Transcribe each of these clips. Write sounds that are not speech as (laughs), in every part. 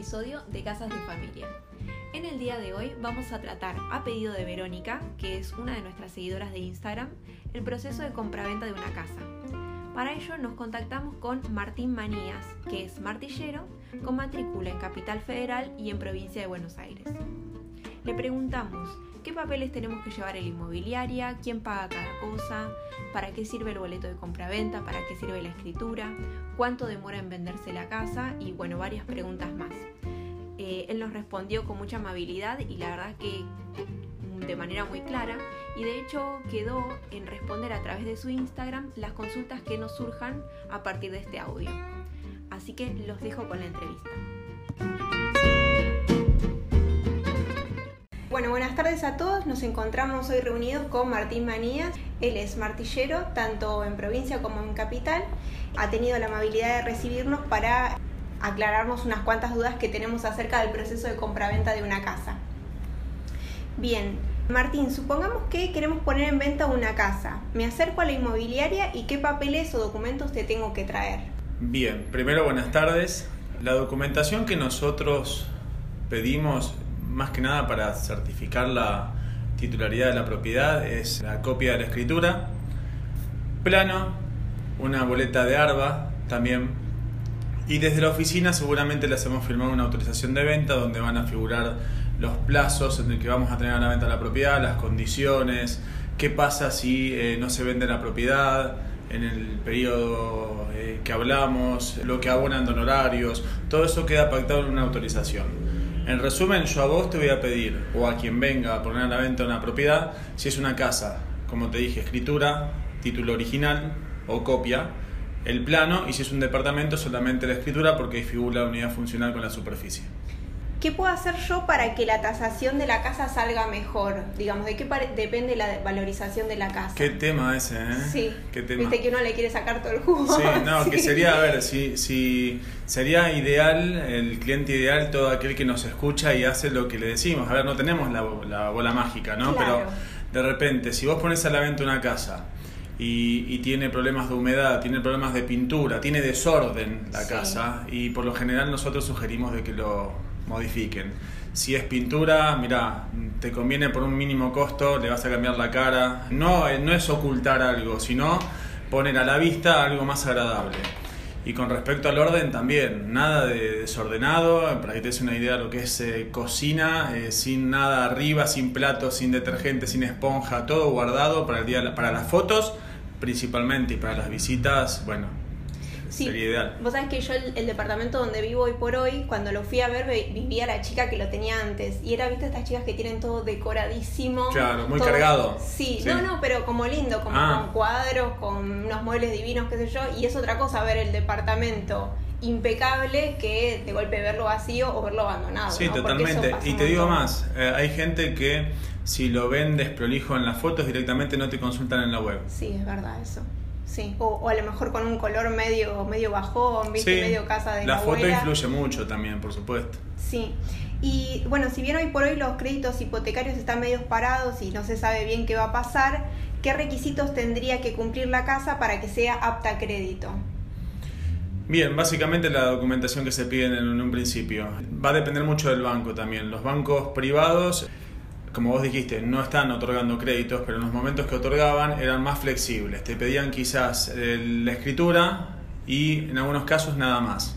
episodio de Casas de Familia. En el día de hoy vamos a tratar, a pedido de Verónica, que es una de nuestras seguidoras de Instagram, el proceso de compraventa de una casa. Para ello nos contactamos con Martín Manías, que es martillero, con matrícula en Capital Federal y en Provincia de Buenos Aires. Le preguntamos qué papeles tenemos que llevar en la inmobiliaria, quién paga cada cosa, para qué sirve el boleto de compraventa, para qué sirve la escritura, cuánto demora en venderse la casa y bueno, varias preguntas más. Eh, él nos respondió con mucha amabilidad y la verdad que de manera muy clara y de hecho quedó en responder a través de su Instagram las consultas que nos surjan a partir de este audio. Así que los dejo con la entrevista. Bueno, buenas tardes a todos. Nos encontramos hoy reunidos con Martín Manías. Él es martillero, tanto en provincia como en capital. Ha tenido la amabilidad de recibirnos para aclararnos unas cuantas dudas que tenemos acerca del proceso de compraventa de una casa. Bien, Martín, supongamos que queremos poner en venta una casa. Me acerco a la inmobiliaria y qué papeles o documentos te tengo que traer. Bien, primero buenas tardes. La documentación que nosotros pedimos más que nada para certificar la titularidad de la propiedad es la copia de la escritura, plano, una boleta de ARBA también. Y desde la oficina seguramente le hacemos firmar una autorización de venta donde van a figurar los plazos en el que vamos a tener a la venta la propiedad, las condiciones, qué pasa si eh, no se vende la propiedad en el periodo eh, que hablamos, lo que abonan de honorarios, todo eso queda pactado en una autorización. En resumen, yo a vos te voy a pedir, o a quien venga a poner a la venta una propiedad, si es una casa, como te dije, escritura, título original o copia, el plano, y si es un departamento, solamente la escritura porque figura la unidad funcional con la superficie. ¿Qué puedo hacer yo para que la tasación de la casa salga mejor? Digamos, ¿de qué depende la valorización de la casa? Qué tema ese, ¿eh? Sí. ¿Qué tema? Viste que uno le quiere sacar todo el jugo. Sí, no, (laughs) que sería, a ver, si, si sería ideal, el cliente ideal, todo aquel que nos escucha y hace lo que le decimos. A ver, no tenemos la, la bola mágica, ¿no? Claro. Pero de repente, si vos pones a la venta una casa y, y, tiene problemas de humedad, tiene problemas de pintura, tiene desorden la Sí. casa y por lo general nosotros sugerimos de que lo modifiquen. Si es pintura, mira, te conviene por un mínimo costo, le vas a cambiar la cara. No, eh, no es ocultar algo, sino poner a la vista algo más agradable. Y con respecto al orden también, nada de desordenado, para que te des una idea de lo que es eh, cocina, eh, sin nada arriba, sin platos, sin detergente, sin esponja, todo guardado para el día para las fotos principalmente y para las visitas, bueno, Sí. sería ideal. Vos sabés que yo el, el departamento donde vivo hoy por hoy, cuando lo fui a ver, ve- vivía la chica que lo tenía antes. Y era, viste, estas chicas que tienen todo decoradísimo. Claro, muy todo- cargado. Sí. Sí. no, no, pero como lindo, como Ah. con cuadros, con unos muebles divinos, qué sé yo. Y es otra cosa ver el departamento impecable que de golpe verlo vacío o verlo abandonado. Sí, totalmente. Y te digo más, eh, hay gente que si lo ven desprolijo en las fotos directamente no te consultan en la web. Sí, es verdad eso. Sí. O, o a lo mejor con un color medio, medio bajón, viste, Sí, medio casa de la, la foto abuela. influye mucho también, por supuesto. Sí, y bueno, si bien hoy por hoy los créditos hipotecarios están medios parados y no se sabe bien qué va a pasar, ¿qué requisitos tendría que cumplir la casa para que sea apta a crédito? Bien, básicamente la documentación que se pide en un principio. Va a depender mucho del banco también. Los bancos privados, como vos dijiste, no están otorgando créditos, pero en los momentos que otorgaban eran más flexibles. Te pedían quizás eh, la escritura y en algunos casos nada más.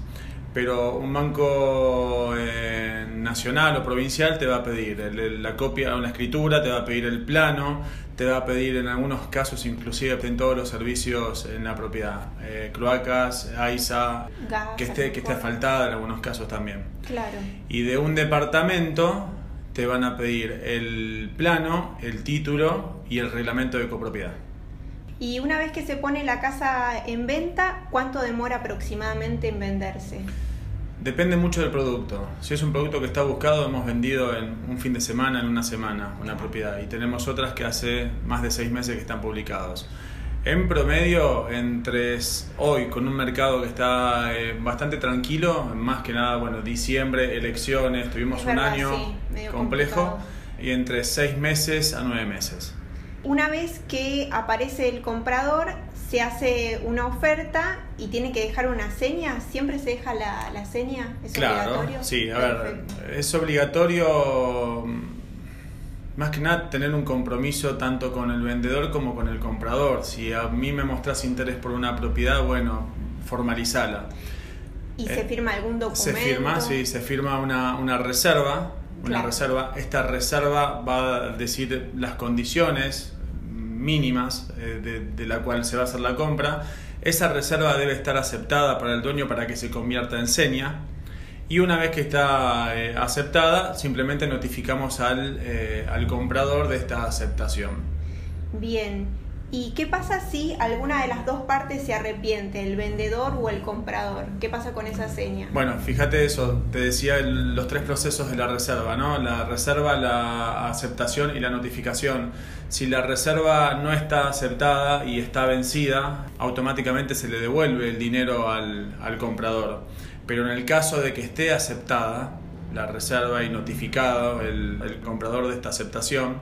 Pero un banco eh, nacional o provincial te va a pedir la copia, una escritura, te va a pedir el plano, te va a pedir en algunos casos inclusive en todos los servicios en la propiedad, eh, cloacas, AISA, Gas, que esté, que esté asfaltada en algunos casos también. Claro. Y de un departamento te van a pedir el plano, el título y el reglamento de copropiedad. Y una vez que se pone la casa en venta, ¿cuánto demora aproximadamente en venderse? Depende mucho del producto. Si es un producto que está buscado, hemos vendido en un fin de semana, en una semana, una propiedad. Y tenemos otras que hace más de seis meses que están publicados. En promedio, entre hoy, con un mercado que está eh, bastante tranquilo, más que nada, bueno, diciembre, elecciones, tuvimos un año sí, complejo, complicado. y entre seis meses a nueve meses. Una vez que aparece el comprador, se hace una oferta y tiene que dejar una seña, ¿siempre se deja la, la seña? ¿Es claro, sí, a ver, es obligatorio mm, más que nada tener un compromiso tanto con el vendedor como con el comprador. Si a mí me mostras interés por una propiedad, bueno, formalizala. ¿Y se eh, firma algún documento? Se firma, sí, se firma una, una reserva. Una reserva. Esta reserva va a decir las condiciones mínimas eh, de, la cual se va a hacer la compra. Esa reserva debe estar aceptada para el dueño para que se convierta en seña. Y una vez que está eh, aceptada, simplemente notificamos al, eh, al comprador de esta aceptación. Bien. ¿Y qué pasa si alguna de las dos partes se arrepiente, el vendedor o el comprador? ¿Qué pasa con esa seña? Bueno, fíjate eso, te decía los tres procesos de la reserva, ¿no? La reserva, la aceptación y la notificación. Si la reserva no está aceptada y está vencida, automáticamente se le devuelve el dinero al, al comprador. Pero en el caso de que esté aceptada la reserva y notificado el, el comprador de esta aceptación,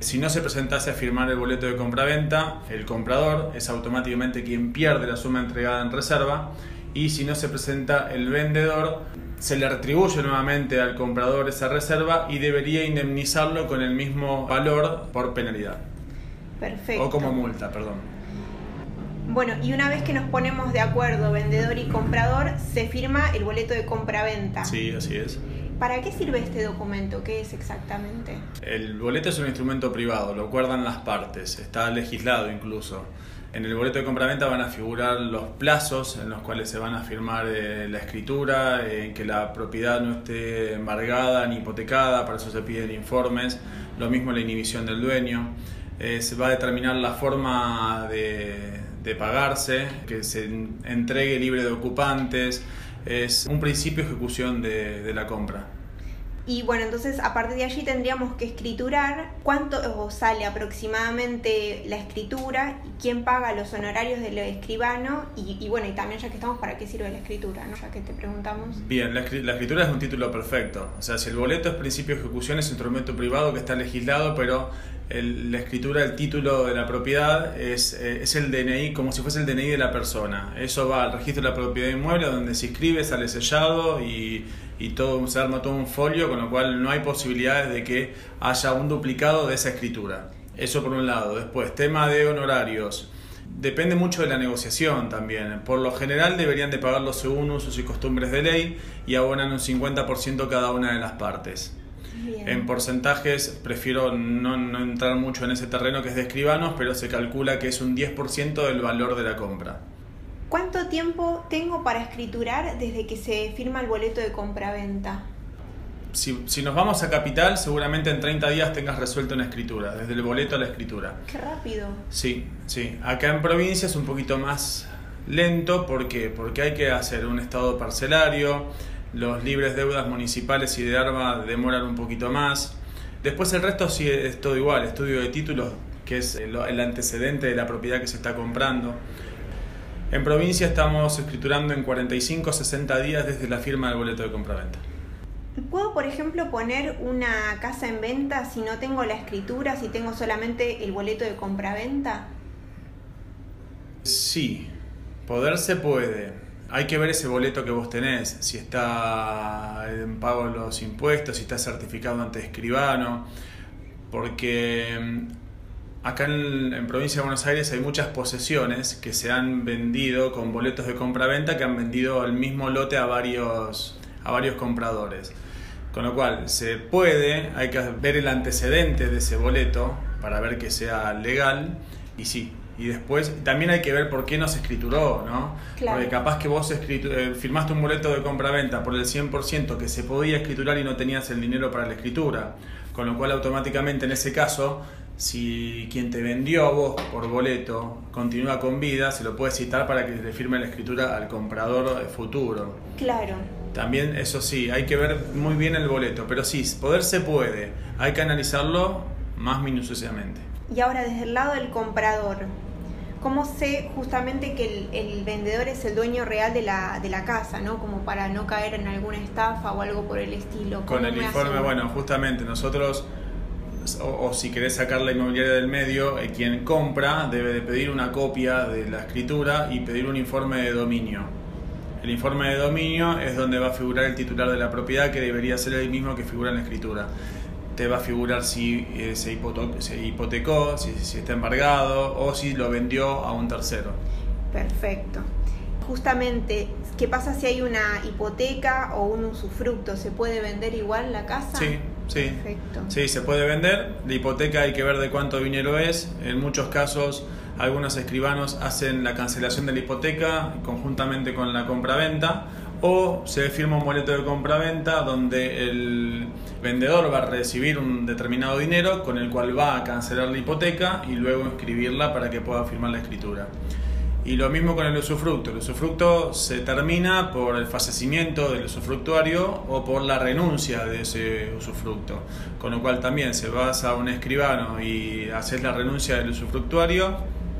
si no se presentase a firmar el boleto de compraventa, el comprador es automáticamente quien pierde la suma entregada en reserva y si no se presenta el vendedor, se le retribuye nuevamente al comprador esa reserva y debería indemnizarlo con el mismo valor por penalidad. Perfecto. O como multa, perdón. Bueno, y una vez que nos ponemos de acuerdo, vendedor y comprador, se firma el boleto de compraventa. Sí, así es. ¿Para qué sirve este documento? ¿Qué es exactamente? El boleto es un instrumento privado, lo acuerdan las partes, está legislado incluso. En el boleto de compraventa van a figurar los plazos en los cuales se van a firmar eh, la escritura, en que la propiedad no esté embargada ni hipotecada, para eso se piden informes, lo mismo la inhibición del dueño. Eh, se va a determinar la forma de, de pagarse, que se entregue libre de ocupantes, es un principio de ejecución de, la compra. Y bueno, entonces a partir de allí tendríamos que escriturar cuánto sale aproximadamente la escritura, quién paga los honorarios del escribano y, bueno, y también ya que estamos, ¿para qué sirve la escritura? ¿no? Ya que te preguntamos. Bien, la, escritura es un título perfecto. O sea, si el boleto es principio de ejecución, es un instrumento privado que está legislado, pero la escritura, el título de la propiedad es, eh, es, el DNI, como si fuese el DNI de la persona. Eso va al registro de la propiedad inmueble, donde se inscribe, sale sellado y, y todo, se arma todo un folio, con lo cual no hay posibilidades de que haya un duplicado de esa escritura. Eso por un lado. Después, tema de honorarios. Depende mucho de la negociación también. Por lo general deberían de pagarlo según usos y costumbres de ley y abonan un 50% cada una de las partes. En porcentajes prefiero no, entrar mucho en ese terreno que es de escribanos, pero se calcula que es un 10% del valor de la compra. ¿Cuánto tiempo tengo para escriturar desde que se firma el boleto de compra-venta? Si, si, nos vamos a capital, seguramente en 30 días tengas resuelto una escritura, desde el boleto a la escritura. Qué rápido. Sí, sí. Acá en provincia es un poquito más lento, ¿por qué? Porque hay que hacer un estado parcelario, los libres deudas municipales y de ARBA demoran un poquito más. Después el resto sí es todo igual, estudio de títulos, que es el, antecedente de la propiedad que se está comprando. En provincia estamos escriturando en 45-60 días desde la firma del boleto de compraventa. ¿Puedo, por ejemplo, poner una casa en venta si no tengo la escritura, si tengo solamente el boleto de compraventa? Sí, poder se puede hay que ver ese boleto que vos tenés, si está en pago los impuestos, si está certificado ante escribano, porque mm, acá en, provincia de Buenos Aires hay muchas posesiones que se han vendido con boletos de compra-venta que han vendido el mismo lote a varios, a varios compradores. Con lo cual, se puede, hay que ver el antecedente de ese boleto para ver que sea legal y sí, y después también hay que ver por qué no se escrituró, ¿no? Porque capaz que vos eh, firmaste un boleto de compra-venta por el 100% que se podía escriturar y no tenías el dinero para la escritura, con lo cual automáticamente en ese caso, si quien te vendió a vos por boleto continúa con vida, se lo puede citar para que le firme la escritura al comprador futuro. Claro. También, eso sí, hay que ver muy bien el boleto, pero sí, poder se puede, hay que analizarlo más minuciosamente. Y ahora desde el lado del comprador, ¿cómo sé justamente que el, vendedor es el dueño real de la, de la casa, ¿no? Como para no caer en alguna estafa o algo por el estilo. Con el informe, bueno, justamente nosotros o, si querés sacar la inmobiliaria del medio, eh, quien compra debe de pedir una copia de la escritura y pedir un informe de dominio. El informe de dominio es donde va a figurar el titular de la propiedad, que debería ser el mismo que figura en la escritura. Te va a figurar si eh, se, hipotecó, si, si está embargado o si lo vendió a un tercero. Perfecto. Justamente, ¿qué pasa si hay una hipoteca o un usufructo? ¿Se puede vender igual la casa? Sí, Sí, sí, se puede vender. La hipoteca hay que ver de cuánto dinero es. En muchos casos, algunos escribanos hacen la cancelación de la hipoteca conjuntamente con la compraventa o se firma un boleto de compraventa donde el vendedor va a recibir un determinado dinero con el cual va a cancelar la hipoteca y luego inscribirla para que pueda firmar la escritura. Y lo mismo con el usufructo. El usufructo se termina por el fallecimiento del usufructuario o por la renuncia de ese usufructo. Con lo cual también se vas a un escribano y haces la renuncia del usufructuario,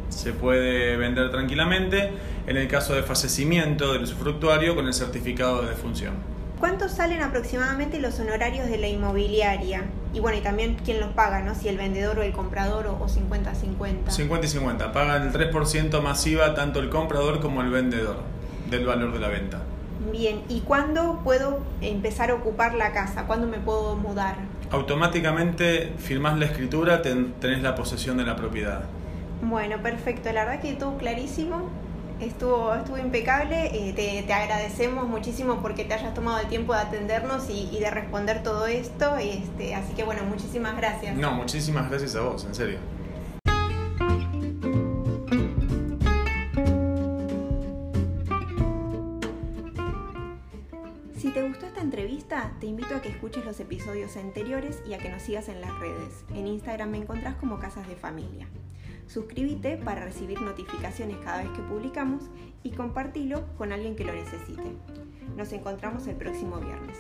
se puede vender tranquilamente. En el caso de fallecimiento del usufructuario con el certificado de defunción. ¿Cuánto salen aproximadamente los honorarios de la inmobiliaria? Y bueno, y también quién los paga, ¿no? Si el vendedor o el comprador o 50-50. 50 y 50. Pagan el 3% masiva tanto el comprador como el vendedor del valor de la venta. Bien, ¿y cuándo puedo empezar a ocupar la casa? ¿Cuándo me puedo mudar? Automáticamente firmás la escritura, tenés la posesión de la propiedad. Bueno, perfecto. La verdad que todo clarísimo estuvo, estuvo impecable. Eh, te, agradecemos muchísimo porque te hayas tomado el tiempo de atendernos y, de responder todo esto. Este, así que bueno, muchísimas gracias. No, muchísimas gracias a vos, en serio. Si te gustó esta entrevista, te invito a que escuches los episodios anteriores y a que nos sigas en las redes. En Instagram me encontrás como Casas de Familia. Suscríbete para recibir notificaciones cada vez que publicamos y compartilo con alguien que lo necesite. Nos encontramos el próximo viernes.